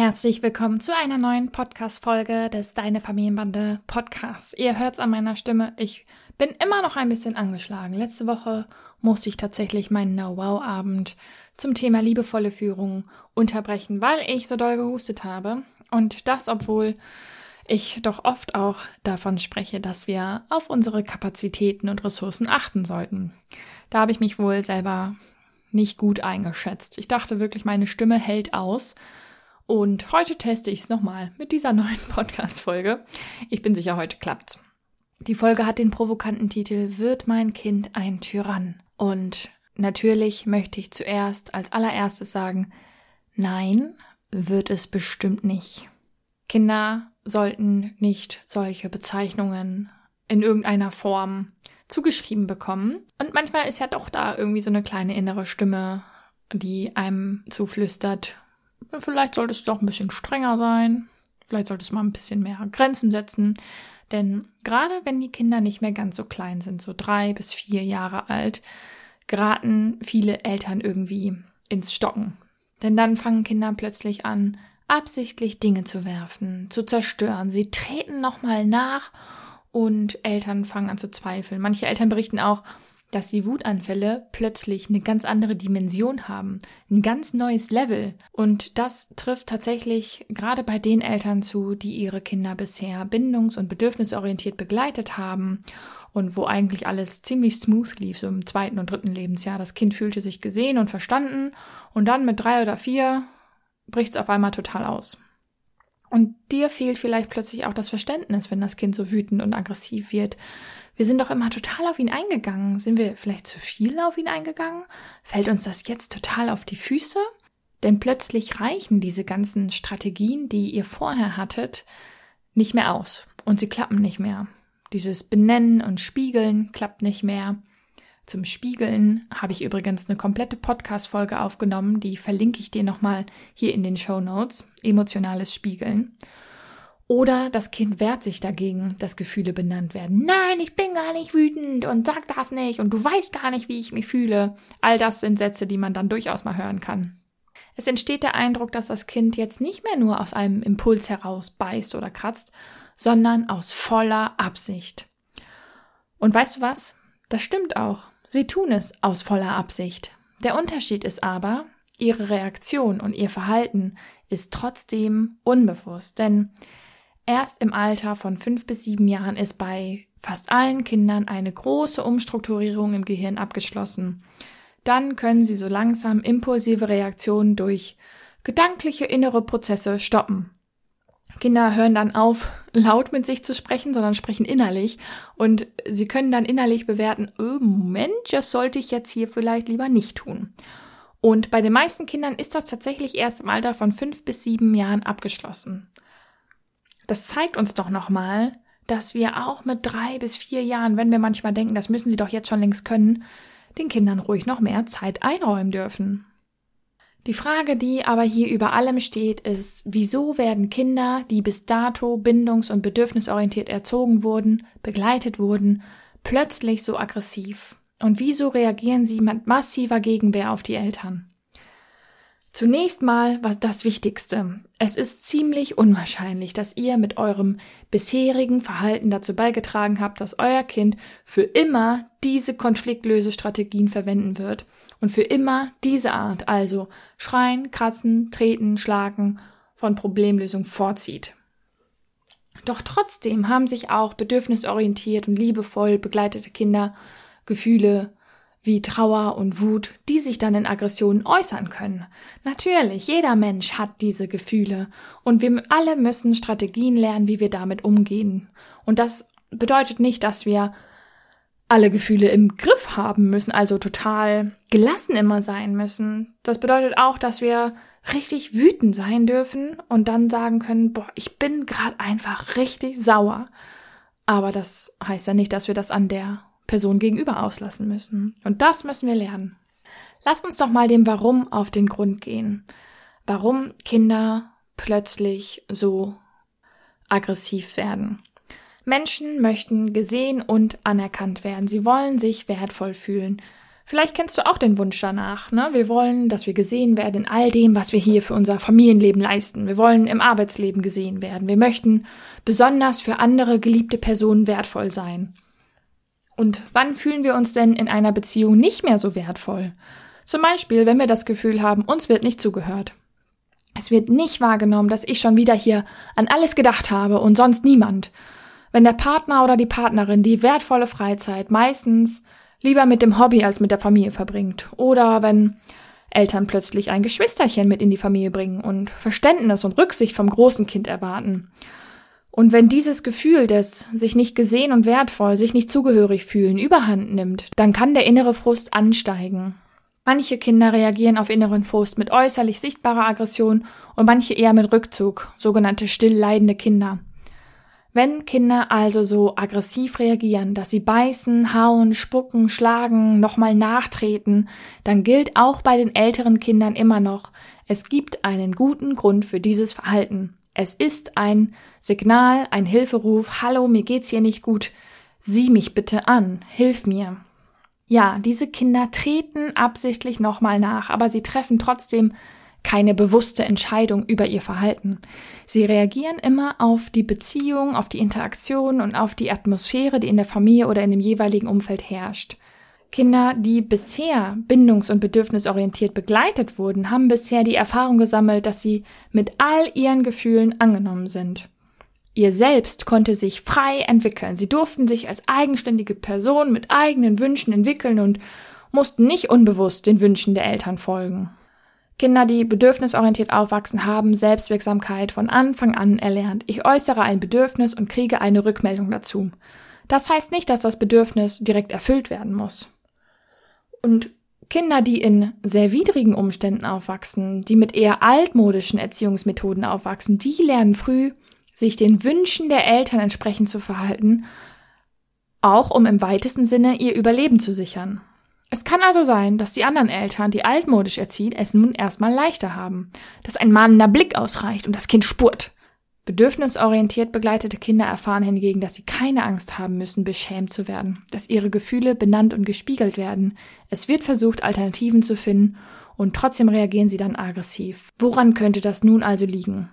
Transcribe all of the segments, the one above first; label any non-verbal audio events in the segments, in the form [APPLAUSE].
Herzlich willkommen zu einer neuen Podcast-Folge des Deine Familienbande Podcasts. Ihr hört es an meiner Stimme. Ich bin immer noch ein bisschen angeschlagen. Letzte Woche musste ich tatsächlich meinen Know-Wow-Abend zum Thema liebevolle Führung unterbrechen, weil ich so doll gehustet habe. Und das, obwohl ich doch oft auch davon spreche, dass wir auf unsere Kapazitäten und Ressourcen achten sollten. Da habe ich mich wohl selber nicht gut eingeschätzt. Ich dachte wirklich, meine Stimme hält aus und heute teste ich es nochmal mit dieser neuen [LAUGHS] Podcast-Folge. Ich bin sicher, heute klappt's. Die Folge hat den provokanten Titel Wird mein Kind ein Tyrann? Und natürlich möchte ich zuerst als allererstes sagen, nein, wird es bestimmt nicht. Kinder sollten nicht solche Bezeichnungen in irgendeiner Form zugeschrieben bekommen. Und manchmal ist ja doch da irgendwie so eine kleine innere Stimme, die einem zuflüstert, Vielleicht solltest du doch ein bisschen strenger sein. Vielleicht solltest du mal ein bisschen mehr Grenzen setzen. Denn gerade wenn die Kinder nicht mehr ganz so klein sind, so drei bis vier Jahre alt, geraten viele Eltern irgendwie ins Stocken. Denn dann fangen Kinder plötzlich an, absichtlich Dinge zu werfen, zu zerstören. Sie treten nochmal nach und Eltern fangen an zu zweifeln. Manche Eltern berichten auch, dass die Wutanfälle plötzlich eine ganz andere Dimension haben, ein ganz neues Level. Und das trifft tatsächlich gerade bei den Eltern zu, die ihre Kinder bisher bindungs- und bedürfnisorientiert begleitet haben und wo eigentlich alles ziemlich smooth lief, so im zweiten und dritten Lebensjahr. Das Kind fühlte sich gesehen und verstanden und dann mit drei oder vier bricht es auf einmal total aus. Und dir fehlt vielleicht plötzlich auch das Verständnis, wenn das Kind so wütend und aggressiv wird wir sind doch immer total auf ihn eingegangen. Sind wir vielleicht zu viel auf ihn eingegangen? Fällt uns das jetzt total auf die Füße? Denn plötzlich reichen diese ganzen Strategien, die ihr vorher hattet, nicht mehr aus. Und sie klappen nicht mehr. Dieses Benennen und Spiegeln klappt nicht mehr. Zum Spiegeln habe ich übrigens eine komplette Podcast-Folge aufgenommen, die verlinke ich dir nochmal hier in den Show Notes. Emotionales Spiegeln. Oder das Kind wehrt sich dagegen, dass Gefühle benannt werden. Nein, ich bin gar nicht wütend und sag das nicht und du weißt gar nicht, wie ich mich fühle. All das sind Sätze, die man dann durchaus mal hören kann. Es entsteht der Eindruck, dass das Kind jetzt nicht mehr nur aus einem Impuls heraus beißt oder kratzt, sondern aus voller Absicht. Und weißt du was? Das stimmt auch. Sie tun es aus voller Absicht. Der Unterschied ist aber, ihre Reaktion und ihr Verhalten ist trotzdem unbewusst, denn Erst im Alter von fünf bis sieben Jahren ist bei fast allen Kindern eine große Umstrukturierung im Gehirn abgeschlossen. Dann können sie so langsam impulsive Reaktionen durch gedankliche innere Prozesse stoppen. Kinder hören dann auf, laut mit sich zu sprechen, sondern sprechen innerlich und sie können dann innerlich bewerten, oh Moment, das sollte ich jetzt hier vielleicht lieber nicht tun. Und bei den meisten Kindern ist das tatsächlich erst im Alter von fünf bis sieben Jahren abgeschlossen. Das zeigt uns doch nochmal, dass wir auch mit drei bis vier Jahren, wenn wir manchmal denken, das müssen sie doch jetzt schon längst können, den Kindern ruhig noch mehr Zeit einräumen dürfen. Die Frage, die aber hier über allem steht, ist, wieso werden Kinder, die bis dato bindungs- und bedürfnisorientiert erzogen wurden, begleitet wurden, plötzlich so aggressiv? Und wieso reagieren sie mit massiver Gegenwehr auf die Eltern? Zunächst mal was das Wichtigste. Es ist ziemlich unwahrscheinlich, dass ihr mit eurem bisherigen Verhalten dazu beigetragen habt, dass euer Kind für immer diese Konfliktlösestrategien verwenden wird und für immer diese Art, also schreien, kratzen, treten, schlagen, von Problemlösung vorzieht. Doch trotzdem haben sich auch bedürfnisorientiert und liebevoll begleitete Kinder Gefühle wie Trauer und Wut, die sich dann in Aggressionen äußern können. Natürlich, jeder Mensch hat diese Gefühle und wir alle müssen Strategien lernen, wie wir damit umgehen. Und das bedeutet nicht, dass wir alle Gefühle im Griff haben müssen, also total gelassen immer sein müssen. Das bedeutet auch, dass wir richtig wütend sein dürfen und dann sagen können, boah, ich bin gerade einfach richtig sauer. Aber das heißt ja nicht, dass wir das an der Person gegenüber auslassen müssen. Und das müssen wir lernen. Lass uns doch mal dem Warum auf den Grund gehen. Warum Kinder plötzlich so aggressiv werden. Menschen möchten gesehen und anerkannt werden. Sie wollen sich wertvoll fühlen. Vielleicht kennst du auch den Wunsch danach. Ne? Wir wollen, dass wir gesehen werden in all dem, was wir hier für unser Familienleben leisten. Wir wollen im Arbeitsleben gesehen werden. Wir möchten besonders für andere geliebte Personen wertvoll sein. Und wann fühlen wir uns denn in einer Beziehung nicht mehr so wertvoll? Zum Beispiel, wenn wir das Gefühl haben, uns wird nicht zugehört. Es wird nicht wahrgenommen, dass ich schon wieder hier an alles gedacht habe und sonst niemand. Wenn der Partner oder die Partnerin die wertvolle Freizeit meistens lieber mit dem Hobby als mit der Familie verbringt. Oder wenn Eltern plötzlich ein Geschwisterchen mit in die Familie bringen und Verständnis und Rücksicht vom großen Kind erwarten. Und wenn dieses Gefühl des sich nicht gesehen und wertvoll, sich nicht zugehörig fühlen überhand nimmt, dann kann der innere Frust ansteigen. Manche Kinder reagieren auf inneren Frust mit äußerlich sichtbarer Aggression und manche eher mit Rückzug, sogenannte still leidende Kinder. Wenn Kinder also so aggressiv reagieren, dass sie beißen, hauen, spucken, schlagen, nochmal nachtreten, dann gilt auch bei den älteren Kindern immer noch, es gibt einen guten Grund für dieses Verhalten. Es ist ein Signal, ein Hilferuf, hallo, mir geht's hier nicht gut, sieh mich bitte an, hilf mir. Ja, diese Kinder treten absichtlich nochmal nach, aber sie treffen trotzdem keine bewusste Entscheidung über ihr Verhalten. Sie reagieren immer auf die Beziehung, auf die Interaktion und auf die Atmosphäre, die in der Familie oder in dem jeweiligen Umfeld herrscht. Kinder, die bisher bindungs- und bedürfnisorientiert begleitet wurden, haben bisher die Erfahrung gesammelt, dass sie mit all ihren Gefühlen angenommen sind. Ihr Selbst konnte sich frei entwickeln. Sie durften sich als eigenständige Person mit eigenen Wünschen entwickeln und mussten nicht unbewusst den Wünschen der Eltern folgen. Kinder, die bedürfnisorientiert aufwachsen, haben Selbstwirksamkeit von Anfang an erlernt. Ich äußere ein Bedürfnis und kriege eine Rückmeldung dazu. Das heißt nicht, dass das Bedürfnis direkt erfüllt werden muss. Und Kinder, die in sehr widrigen Umständen aufwachsen, die mit eher altmodischen Erziehungsmethoden aufwachsen, die lernen früh, sich den Wünschen der Eltern entsprechend zu verhalten, auch um im weitesten Sinne ihr Überleben zu sichern. Es kann also sein, dass die anderen Eltern, die altmodisch erziehen, es nun erstmal leichter haben, dass ein mahnender Blick ausreicht und das Kind spurt. Bedürfnisorientiert begleitete Kinder erfahren hingegen, dass sie keine Angst haben müssen, beschämt zu werden, dass ihre Gefühle benannt und gespiegelt werden. Es wird versucht, Alternativen zu finden und trotzdem reagieren sie dann aggressiv. Woran könnte das nun also liegen?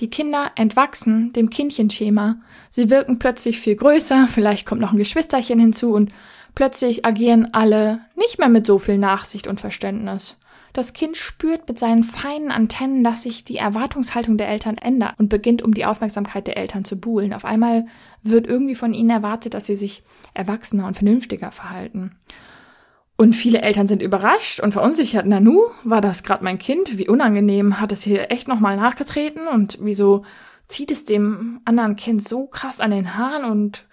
Die Kinder entwachsen dem Kindchenschema. Sie wirken plötzlich viel größer, vielleicht kommt noch ein Geschwisterchen hinzu und Plötzlich agieren alle nicht mehr mit so viel Nachsicht und Verständnis. Das Kind spürt mit seinen feinen Antennen, dass sich die Erwartungshaltung der Eltern ändert und beginnt um die Aufmerksamkeit der Eltern zu buhlen. Auf einmal wird irgendwie von ihnen erwartet, dass sie sich erwachsener und vernünftiger verhalten. Und viele Eltern sind überrascht und verunsichert. Nanu, war das gerade mein Kind? Wie unangenehm. Hat es hier echt nochmal nachgetreten? Und wieso zieht es dem anderen Kind so krass an den Haaren und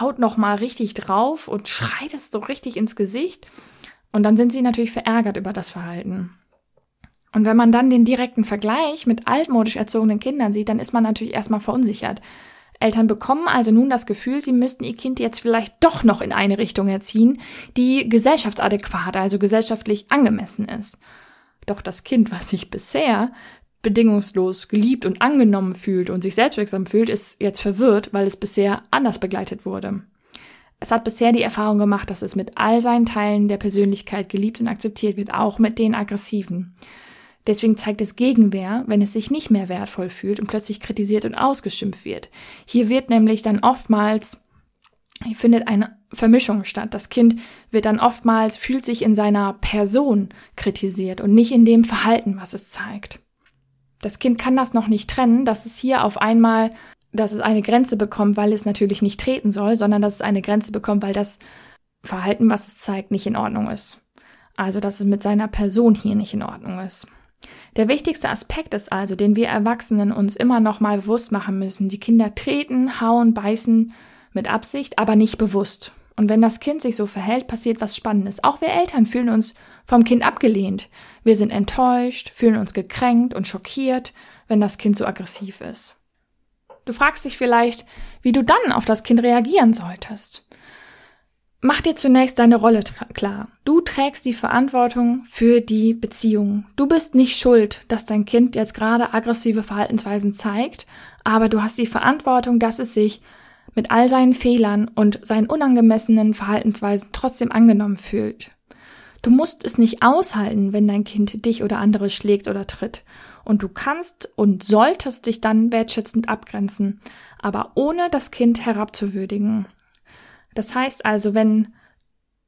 haut noch mal richtig drauf und schreit es so richtig ins Gesicht. Und dann sind sie natürlich verärgert über das Verhalten. Und wenn man dann den direkten Vergleich mit altmodisch erzogenen Kindern sieht, dann ist man natürlich erstmal verunsichert. Eltern bekommen also nun das Gefühl, sie müssten ihr Kind jetzt vielleicht doch noch in eine Richtung erziehen, die gesellschaftsadäquat, also gesellschaftlich angemessen ist. Doch das Kind, was sich bisher bedingungslos geliebt und angenommen fühlt und sich selbstwirksam fühlt, ist jetzt verwirrt, weil es bisher anders begleitet wurde. Es hat bisher die Erfahrung gemacht, dass es mit all seinen Teilen der Persönlichkeit geliebt und akzeptiert wird, auch mit den Aggressiven. Deswegen zeigt es Gegenwehr, wenn es sich nicht mehr wertvoll fühlt und plötzlich kritisiert und ausgeschimpft wird. Hier wird nämlich dann oftmals, hier findet eine Vermischung statt. Das Kind wird dann oftmals, fühlt sich in seiner Person kritisiert und nicht in dem Verhalten, was es zeigt. Das Kind kann das noch nicht trennen, dass es hier auf einmal, dass es eine Grenze bekommt, weil es natürlich nicht treten soll, sondern dass es eine Grenze bekommt, weil das Verhalten, was es zeigt, nicht in Ordnung ist. Also, dass es mit seiner Person hier nicht in Ordnung ist. Der wichtigste Aspekt ist also, den wir Erwachsenen uns immer noch mal bewusst machen müssen. Die Kinder treten, hauen, beißen mit Absicht, aber nicht bewusst. Und wenn das Kind sich so verhält, passiert was Spannendes. Auch wir Eltern fühlen uns vom Kind abgelehnt. Wir sind enttäuscht, fühlen uns gekränkt und schockiert, wenn das Kind so aggressiv ist. Du fragst dich vielleicht, wie du dann auf das Kind reagieren solltest. Mach dir zunächst deine Rolle klar. Du trägst die Verantwortung für die Beziehung. Du bist nicht schuld, dass dein Kind jetzt gerade aggressive Verhaltensweisen zeigt, aber du hast die Verantwortung, dass es sich mit all seinen Fehlern und seinen unangemessenen Verhaltensweisen trotzdem angenommen fühlt. Du musst es nicht aushalten, wenn dein Kind dich oder andere schlägt oder tritt. Und du kannst und solltest dich dann wertschätzend abgrenzen, aber ohne das Kind herabzuwürdigen. Das heißt also, wenn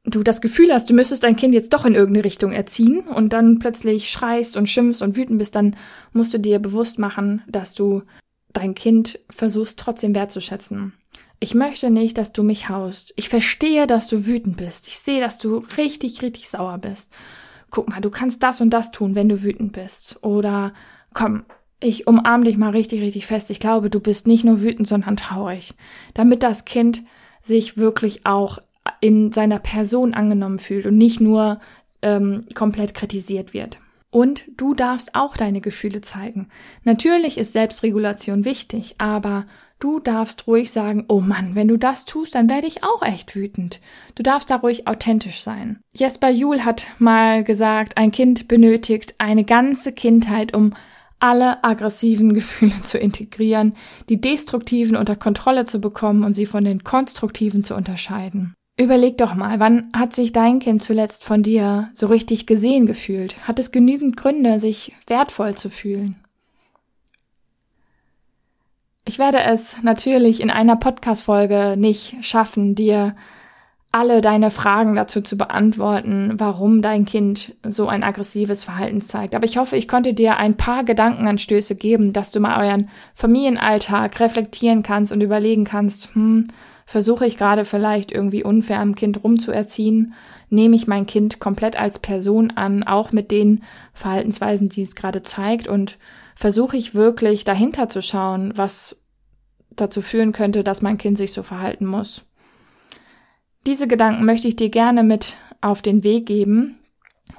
du das Gefühl hast, du müsstest dein Kind jetzt doch in irgendeine Richtung erziehen und dann plötzlich schreist und schimpfst und wütend bist, dann musst du dir bewusst machen, dass du dein Kind versuchst trotzdem wertzuschätzen. Ich möchte nicht, dass du mich haust. Ich verstehe, dass du wütend bist. Ich sehe, dass du richtig, richtig sauer bist. Guck mal, du kannst das und das tun, wenn du wütend bist. Oder komm, ich umarm dich mal richtig, richtig fest. Ich glaube, du bist nicht nur wütend, sondern traurig. Damit das Kind sich wirklich auch in seiner Person angenommen fühlt und nicht nur ähm, komplett kritisiert wird. Und du darfst auch deine Gefühle zeigen. Natürlich ist Selbstregulation wichtig, aber du darfst ruhig sagen, oh Mann, wenn du das tust, dann werde ich auch echt wütend. Du darfst da ruhig authentisch sein. Jesper Juhl hat mal gesagt, ein Kind benötigt eine ganze Kindheit, um alle aggressiven [LAUGHS] Gefühle zu integrieren, die destruktiven unter Kontrolle zu bekommen und sie von den konstruktiven zu unterscheiden. Überleg doch mal, wann hat sich dein Kind zuletzt von dir so richtig gesehen gefühlt? Hat es genügend Gründe, sich wertvoll zu fühlen? Ich werde es natürlich in einer Podcast-Folge nicht schaffen, dir alle deine Fragen dazu zu beantworten, warum dein Kind so ein aggressives Verhalten zeigt. Aber ich hoffe, ich konnte dir ein paar Gedankenanstöße geben, dass du mal euren Familienalltag reflektieren kannst und überlegen kannst, hm, versuche ich gerade vielleicht irgendwie unfair am Kind rumzuerziehen? Nehme ich mein Kind komplett als Person an, auch mit den Verhaltensweisen, die es gerade zeigt und versuche ich wirklich dahinter zu schauen, was dazu führen könnte, dass mein Kind sich so verhalten muss. Diese Gedanken möchte ich dir gerne mit auf den Weg geben.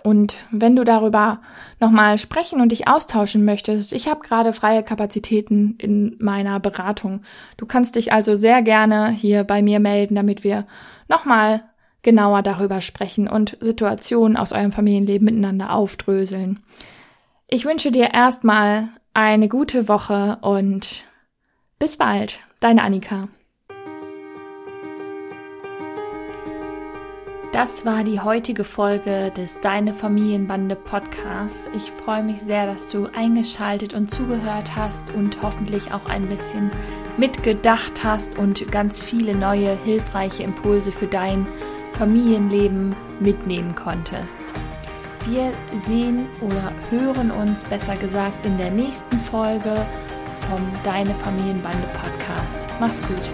Und wenn du darüber nochmal sprechen und dich austauschen möchtest, ich habe gerade freie Kapazitäten in meiner Beratung. Du kannst dich also sehr gerne hier bei mir melden, damit wir nochmal genauer darüber sprechen und Situationen aus eurem Familienleben miteinander aufdröseln. Ich wünsche dir erstmal eine gute Woche und bis bald. Deine Annika. Das war die heutige Folge des Deine Familienbande Podcasts. Ich freue mich sehr, dass du eingeschaltet und zugehört hast und hoffentlich auch ein bisschen mitgedacht hast und ganz viele neue hilfreiche Impulse für dein Familienleben mitnehmen konntest. Wir sehen oder hören uns besser gesagt in der nächsten Folge vom Deine Familienbande Podcast. Mach's gut.